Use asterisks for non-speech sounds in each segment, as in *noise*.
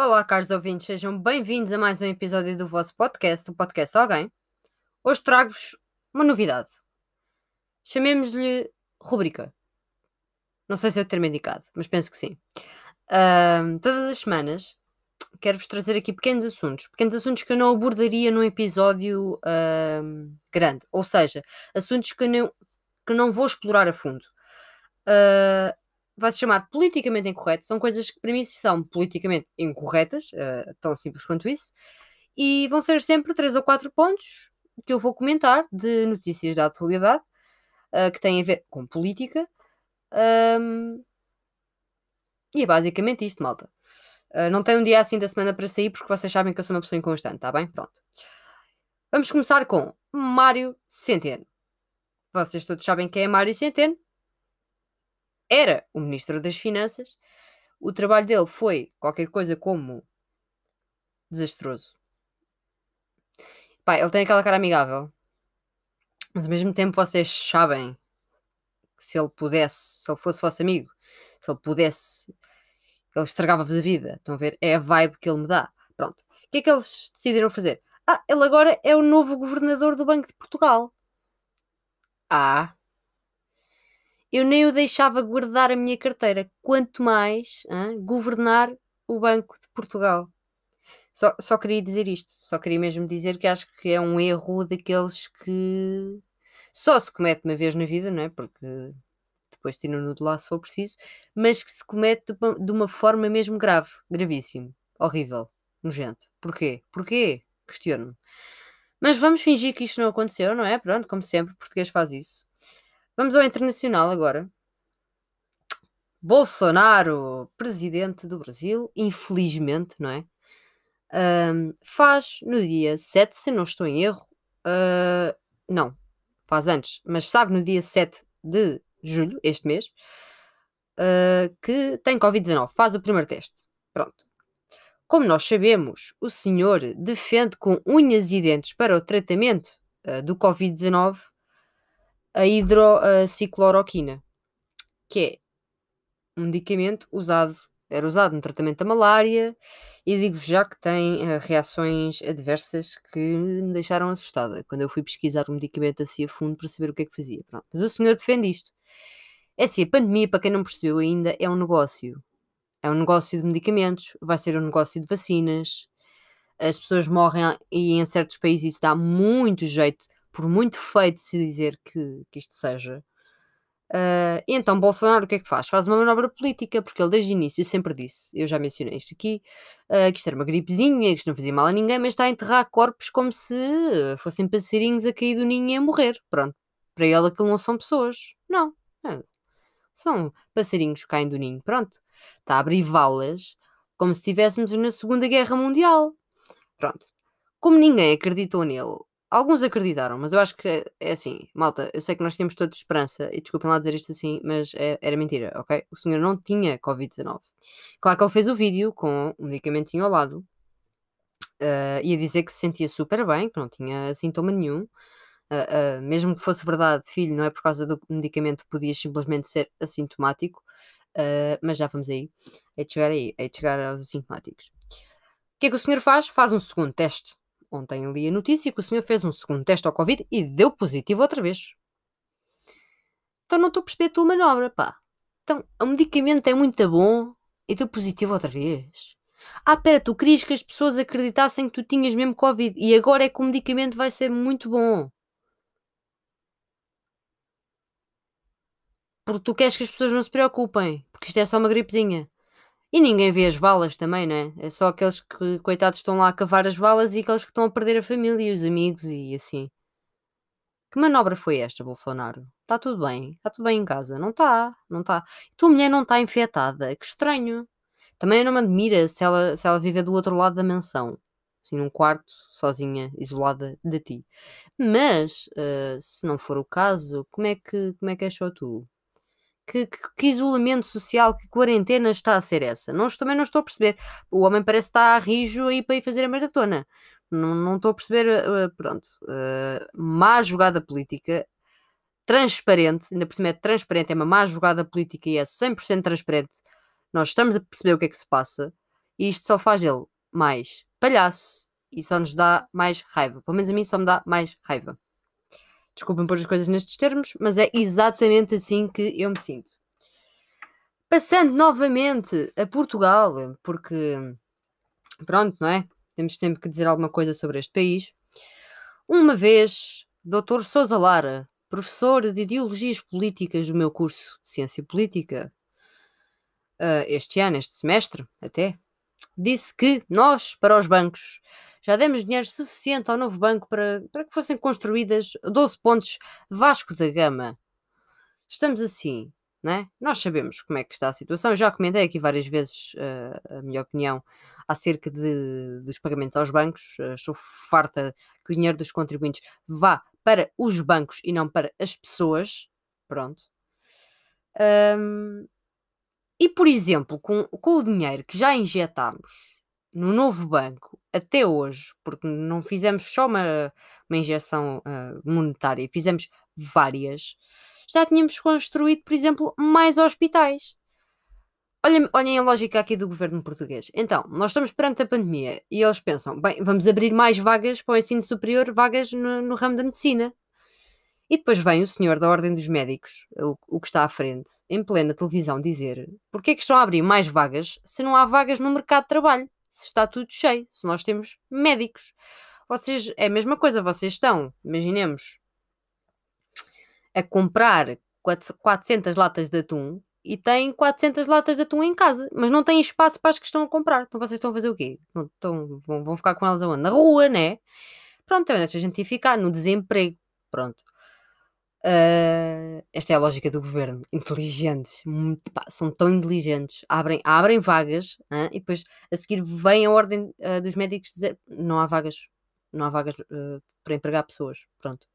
Olá, caros ouvintes, sejam bem-vindos a mais um episódio do vosso podcast, o Podcast Alguém. Hoje trago-vos uma novidade. Chamemos-lhe rubrica. Não sei se é o termo indicado, mas penso que sim. Ahm, todas as semanas quero-vos trazer aqui pequenos assuntos, pequenos assuntos que eu não abordaria num episódio ahm, grande, ou seja, assuntos que não, que não vou explorar a fundo. Ah, vai-se chamar politicamente incorreto, são coisas que para mim são politicamente incorretas, ah, tão simples quanto isso, e vão ser sempre três ou quatro pontos que eu vou comentar de notícias da atualidade ah, que têm a ver com política. Ahm, e é basicamente isto, malta. Ah, não tem um dia assim da semana para sair, porque vocês sabem que eu sou uma pessoa inconstante, tá bem? Pronto. Vamos começar com Mário Centeno. Vocês todos sabem quem é Mário Centeno. Era o Ministro das Finanças. O trabalho dele foi qualquer coisa como desastroso. Pá, ele tem aquela cara amigável. Mas ao mesmo tempo vocês sabem que se ele pudesse, se ele fosse vosso amigo, se ele pudesse, ele estragava-vos a vida. Estão a ver? É a vibe que ele me dá. Pronto. O que é que eles decidiram fazer? Ah, ele agora é o novo governador do Banco de Portugal. Ah. Eu nem o deixava guardar a minha carteira. Quanto mais hã, governar o Banco de Portugal. Só, só queria dizer isto. Só queria mesmo dizer que acho que é um erro daqueles que só se comete uma vez na vida, não é? Porque depois tiram-no de lá se for preciso, mas que se comete de uma, de uma forma mesmo grave, gravíssimo, horrível, nojento. Porquê? Porquê? Questiono-me. Mas vamos fingir que isto não aconteceu, não é? Pronto, como sempre, o português faz isso. Vamos ao internacional agora. Bolsonaro, presidente do Brasil, infelizmente, não é? Ahm, faz no dia 7, se não estou em erro, ah, não, faz antes, mas sabe no dia 7 de julho, este mês, ah, que tem Covid-19, faz o primeiro teste. Pronto. Como nós sabemos, o senhor defende com unhas e dentes para o tratamento ah, do Covid-19 a hidroxicloroquina, que é um medicamento usado, era usado no tratamento da malária, e digo já que tem ah, reações adversas que me deixaram assustada quando eu fui pesquisar o medicamento assim a fundo para saber o que é que fazia. Pronto. Mas o senhor defende isto. É assim, a pandemia, para quem não percebeu ainda, é um negócio. É um negócio de medicamentos, vai ser um negócio de vacinas. As pessoas morrem e em certos países isso dá muito jeito, por muito feio de se dizer que, que isto seja. E então Bolsonaro o que é que faz? Faz uma manobra política, porque ele desde o início sempre disse, eu já mencionei isto aqui, ah, que isto era uma gripezinha, que isto não fazia mal a ninguém, mas está a enterrar corpos como se ah, fossem passarinhos a cair do ninho e a morrer. Pronto. Para ele aquilo não são pessoas. Não. É. São passarinhos que caem do ninho. Pronto. Está a abrir valas como se estivéssemos na Segunda Guerra Mundial. Pronto. Como ninguém acreditou nele, alguns acreditaram, mas eu acho que é, é assim, malta, eu sei que nós tínhamos todos esperança, e desculpem lá dizer isto assim, mas é- era mentira, ok? O senhor não tinha Covid-19. Claro que ele fez o vídeo com um medicamentinho ao lado, ah, e a dizer que se sentia super bem, que não tinha sintoma nenhum. Ah, ah, mesmo que fosse verdade, filho, não é por causa do medicamento, podias simplesmente ser assintomático, ah, mas já vamos aí, é de chegar aí, é de chegar aos assintomáticos. O que é que o senhor faz? Faz um segundo teste. Ontem li a notícia que o senhor fez um segundo teste ao Covid e deu positivo outra vez. Então não estou a perceber a tua manobra, pá. Então, o medicamento é muito bom e deu positivo outra vez. Ah, pera, tu querias que as pessoas acreditassem que tu tinhas mesmo Covid e agora é que o medicamento vai ser muito bom. Porque tu queres que as pessoas não se preocupem, porque isto é só uma gripezinha. E ninguém vê as valas também, não é? É só aqueles que, coitados, estão lá a cavar as valas e aqueles que estão a perder a família e os amigos e assim. Que manobra foi esta, Bolsonaro? Está tudo bem? Está tudo bem em casa? Não está, não está. Tua mulher não está infectada? Que estranho. Também não me admira se ela, se ela vive do outro lado da mansão. Assim, num quarto, sozinha, isolada de ti. Mas, eh, se não for o caso, como é que, como é que achou tu? Que, que, que isolamento social, que quarentena está a ser essa? Não, também não estou a perceber. O homem parece estar a rijo aí para ir fazer a maratona. Não, não estou a perceber, uh, pronto. Uh, má jogada política, transparente, ainda por cima é transparente, é uma má jogada política e é 100% transparente. Nós estamos a perceber o que é que se passa. E isto só faz ele mais palhaço e só nos dá mais raiva. Pelo menos a mim só me dá mais raiva. Desculpem pôr as coisas nestes termos, mas é exatamente assim que eu me sinto. Passando novamente a Portugal, porque pronto, não é? Temos sempre que dizer alguma coisa sobre este país. Uma vez, Dr. Sousa Lara, professor de Ideologias Políticas do meu curso de Ciência Política, uh, este ano, este semestre até, disse que nós, para os bancos, já demos dinheiro suficiente ao novo banco para, para que fossem construídas 12 pontes Vasco da Gama. Estamos assim, né? Nós sabemos como é que está a situação. Já comentei aqui várias vezes uh, a minha opinião acerca de, dos pagamentos aos bancos. Uh, estou farta que o dinheiro dos contribuintes vá para os bancos e não para as pessoas. Pronto. Um, e, por exemplo, com, com o dinheiro que já injetámos no novo banco até hoje, porque não fizemos só uma, uma injeção uh, monetária, fizemos várias, já tínhamos construído, por exemplo, mais hospitais. Olhem, olhem a lógica aqui do governo português. Então, nós estamos perante a pandemia e eles pensam, bem, vamos abrir mais vagas para o ensino superior, vagas no, no ramo da medicina. E depois vem o senhor da Ordem dos Médicos, o, o que está à frente, em plena televisão, dizer porque é que estão a abrir mais vagas se não há vagas no mercado de trabalho, se está tudo cheio, se nós temos médicos. Vocês, é a mesma coisa, vocês estão, imaginemos, a comprar 400 latas de atum e têm 400 latas de atum em casa, mas não têm espaço para as que estão a comprar. Então vocês estão a fazer o quê? Estão, vão, ficar com elas aonde? Na rua, né? Pronto, então, a gente ia ficar no desemprego. Pronto. Uh, esta é a lógica do governo. Inteligentes. Muito, pá, são tão inteligentes. Abrem, abrem vagas uh, e depois a seguir vem a ordem uh, dos médicos dizer não há vagas, não há vagas para empregar pessoas. Pronto.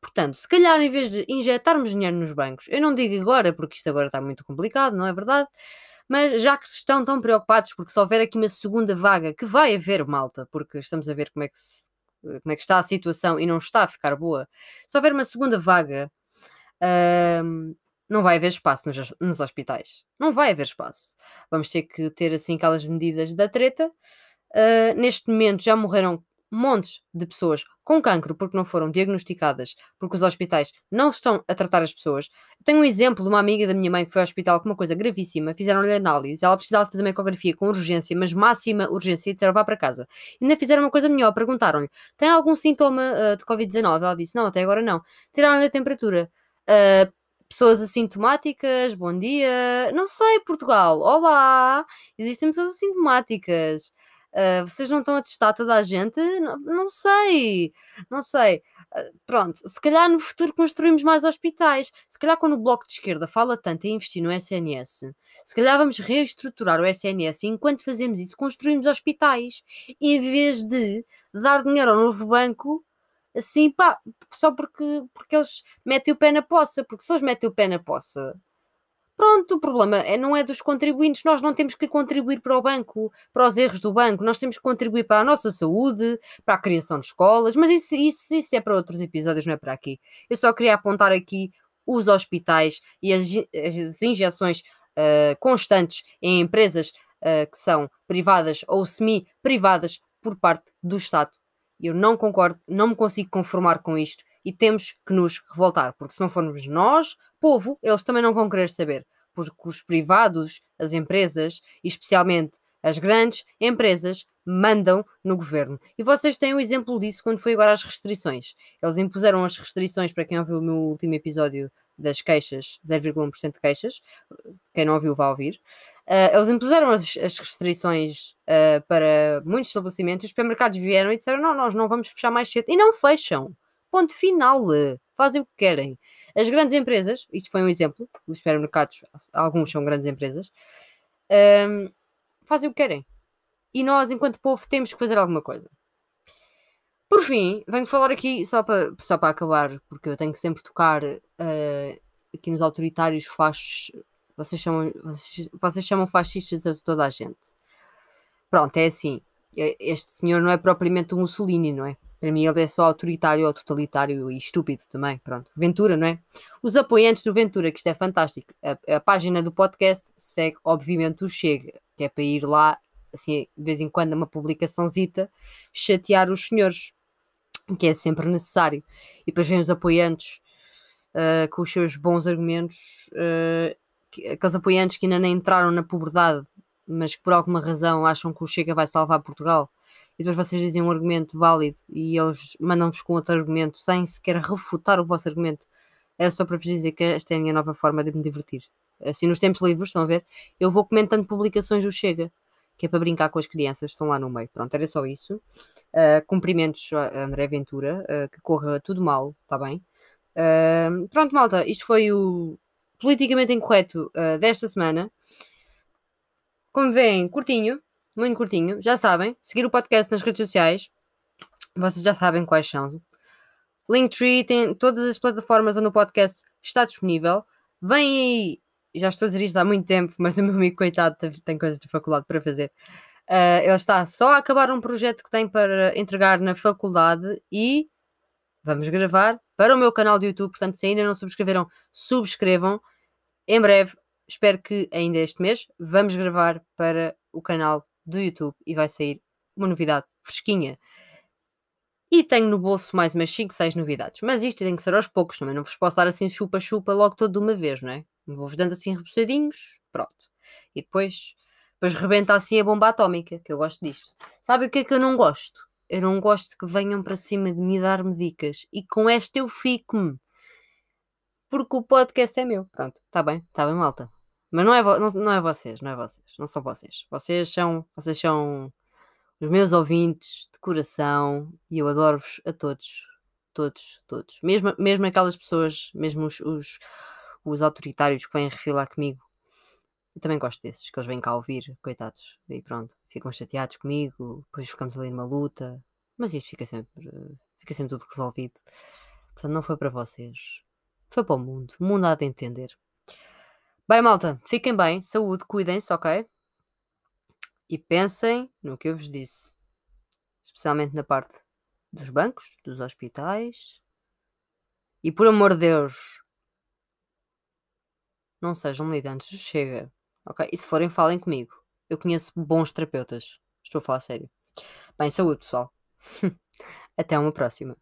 Portanto, se calhar em vez de injetarmos dinheiro nos bancos, eu não digo agora, porque isto agora está muito complicado, não é verdade? Mas já que estão tão preocupados, porque se houver aqui uma segunda vaga, que vai haver malta, porque estamos a ver como é que se como é que está a situação e não está a ficar boa, se houver uma segunda vaga, não vai haver espaço nos, nos, hospitais. Não vai haver espaço. Vamos ter que ter assim aquelas medidas da treta. Uh, neste momento já morreram montes de pessoas com cancro porque não foram diagnosticadas, porque os hospitais não estão a tratar as pessoas. Tenho um exemplo de uma amiga da minha mãe que foi ao hospital com uma coisa gravíssima, fizeram-lhe análise, ela precisava fazer uma ecografia com urgência, mas máxima urgência, e disseram vá para casa. E ainda fizeram uma coisa melhor, perguntaram-lhe, tem algum sintoma uh, de Covid-19? Ela disse, não, até agora não. Tiraram-lhe a temperatura. Uh, pessoas assintomáticas, bom dia. Não sei, Portugal, olá! Existem pessoas assintomáticas. Uh, vocês não estão a testar toda a gente? Não, não sei, não sei. Uh, pronto, se calhar no futuro construímos mais hospitais. Se calhar quando o Bloco de Esquerda fala tanto em investir no SNS, se calhar vamos reestruturar o SNS e enquanto fazemos isso construímos hospitais. Em vez de dar dinheiro ao novo banco, assim, pá, só porque, porque eles metem o pé na poça. Porque se eles metem o pé na poça Pronto, o problema é, não é dos contribuintes, nós não temos que contribuir para o banco, para os erros do banco, nós temos que contribuir para a nossa saúde, para a criação de escolas, mas isso, isso, isso é para outros episódios, não é para aqui. Eu só queria apontar aqui os hospitais e as, as injeções uh, constantes em empresas uh, que são privadas ou semi-privadas por parte do Estado. Eu não concordo, não me consigo conformar com isto e temos que nos revoltar, porque se não formos nós, povo, eles também não vão querer saber, porque os privados, as empresas, e especialmente as grandes empresas, mandam no governo. E vocês têm um exemplo disso quando foi agora as restrições. Eles impuseram as restrições, para quem ouviu o meu último episódio das queixas, 0,1% de queixas, quem não ouviu vai ouvir. Uh, eles impuseram as, as restrições uh, para muitos estabelecimentos, os supermercados vieram e disseram: não, nós não vamos fechar mais cedo. E não fecham. Ponto final. Fazem o que querem. As grandes empresas, isto foi um exemplo, os supermercados, alguns são grandes empresas, um, fazem o que querem. E nós, enquanto povo, temos que fazer alguma coisa. Por fim, venho falar aqui, só para, só para acabar, porque eu tenho que sempre tocar uh, aqui nos autoritários fachos. Vocês chamam, vocês, vocês chamam fascistas a toda a gente. Pronto, é assim. Este senhor não é propriamente um Mussolini, não é? Para mim ele é só autoritário ou totalitário e estúpido também. Pronto. Ventura, não é? Os apoiantes do Ventura, que isto é fantástico. A, a página do podcast segue, obviamente, o Chega, que é para ir lá assim, de vez em quando, uma publicaçãozita, chatear os senhores, que é sempre necessário. E depois vêm os apoiantes uh, com os seus bons argumentos, uh, que, aqueles apoiantes que ainda nem entraram na puberdade, mas que por alguma razão acham que o Chega vai salvar Portugal. E depois vocês dizem um argumento válido e eles mandam-vos com outro argumento sem sequer refutar o vosso argumento. É só para vos dizer que esta é a minha nova forma de me divertir. Assim, nos tempos livres, estão a ver? Eu vou comentando publicações do Chega, que é para brincar com as crianças, estão lá no meio. Pronto, era só isso. Uh, cumprimentos a André Ventura, uh, que corra tudo mal, está bem? Uh, pronto, malta, isto foi o politicamente incorreto desta semana. Como veem, curtinho, muito curtinho, já sabem, seguir o podcast nas redes sociais, vocês já sabem quais são. Linktree tem todas as plataformas onde o podcast está disponível. Vem aí, já estou a dizer isto há muito tempo, mas o meu amigo, coitado, tem coisas de faculdade para fazer. Uh, ele está só a acabar um projeto que tem para entregar na faculdade e vamos gravar para o meu canal de YouTube. Portanto, se ainda não subscreveram, subscrevam. Em breve, espero que ainda este mês, vamos gravar para o canal do YouTube e vai sair uma novidade fresquinha. E tenho no bolso mais umas 5, 6 novidades. Mas isto tem que ser aos poucos, também não vos posso dar assim chupa-chupa logo todo de uma vez, não é? Vou-vos dando assim repousadinhos, pronto. E depois, depois rebenta assim a bomba atómica, que eu gosto disto. Sabe o que é que eu não gosto? Eu não gosto que venham para cima de me dar-me dicas. E com esta eu fico-me. Porque o podcast é meu. Pronto, está bem, está bem, malta. Mas não é, não, não é vocês, não é vocês, não são vocês. Vocês são, vocês são os meus ouvintes de coração e eu adoro-vos a todos, todos, todos. Mesmo, mesmo aquelas pessoas, mesmo os, os, os autoritários que vêm refilar comigo, eu também gosto desses, que eles vêm cá ouvir, coitados. E pronto, ficam chateados comigo, depois ficamos ali numa luta, mas isto fica sempre, fica sempre tudo resolvido. Portanto, não foi para vocês, foi para o mundo. O mundo há de entender. Bem, malta, fiquem bem, saúde, cuidem-se, ok? E pensem no que eu vos disse, especialmente na parte dos bancos, dos hospitais. E por amor de Deus, não sejam militantes Chega, ok? E se forem, falem comigo. Eu conheço bons terapeutas. Estou a falar sério. Bem, saúde, pessoal. *laughs* Até uma próxima.